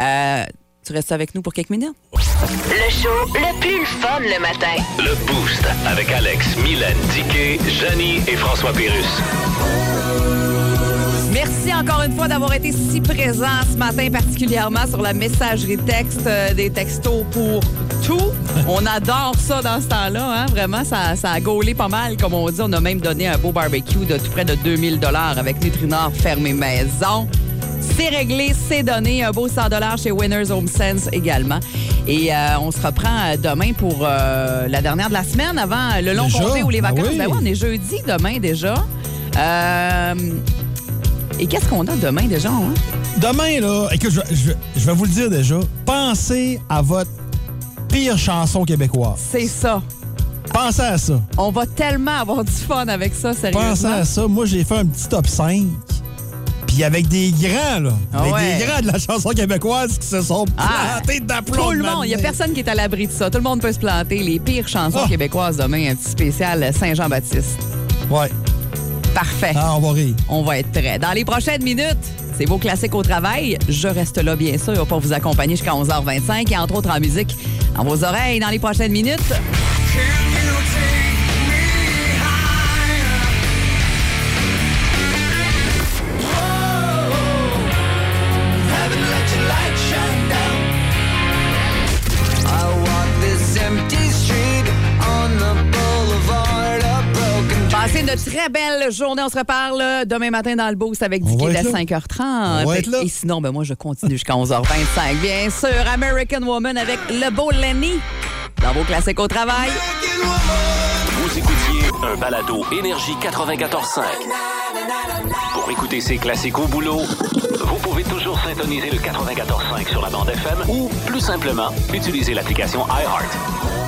euh, Tu restes avec nous pour quelques minutes? Le show le plus fun le matin. Le Boost avec Alex, Mylène, Diquet, Janie et François Pérus. Merci encore une fois d'avoir été si présent ce matin, particulièrement sur la messagerie texte euh, des textos pour tout. On adore ça dans ce temps-là, hein? vraiment. Ça, ça a gaulé pas mal, comme on dit. On a même donné un beau barbecue de tout près de 2000 avec Nutrinor fermé maison. C'est réglé, c'est donné. Un beau 100 chez Winners Home Sense également. Et euh, on se reprend euh, demain pour euh, la dernière de la semaine avant le long Déjà? congé ou les Ah vacances. oui? Ben on est jeudi demain déjà. Euh, et qu'est-ce qu'on a demain déjà? Hein? Demain, là, écoute, je, je- je vais vous le dire déjà. Pensez à votre pire chanson québécoise. C'est ça. Pensez à ça. On va tellement avoir du fun avec ça, sérieusement. Pensez à ça. Moi, j'ai fait un petit top 5. Puis avec des grands, là. Ah avec ouais. des grands de la chanson québécoise qui se sont Ah, plantés d'aplomb. Tout le monde, il n'y a personne qui est à l'abri de ça. Tout le monde peut se planter. Les pires chansons Ah. québécoises demain, un petit spécial Saint-Jean-Baptiste. Ouais. Parfait. Ah, on va rire. On va être prêts. Dans les prochaines minutes, c'est vos classiques au travail. Je reste là, bien sûr, pour vous accompagner jusqu'à 11h25 et entre autres en musique dans vos oreilles dans les prochaines minutes. Une très belle journée. On se reparle demain matin dans le boost avec Dicky va dès être là. 5h30. On va être là. Et sinon, ben moi, je continue jusqu'à 11h25. Bien sûr, American Woman avec le beau Lenny dans vos classiques au travail. Vous écoutiez un balado Énergie 94.5. Pour écouter ces classiques au boulot, vous pouvez toujours syntoniser le 94.5 sur la bande FM ou, plus simplement, utiliser l'application iHeart.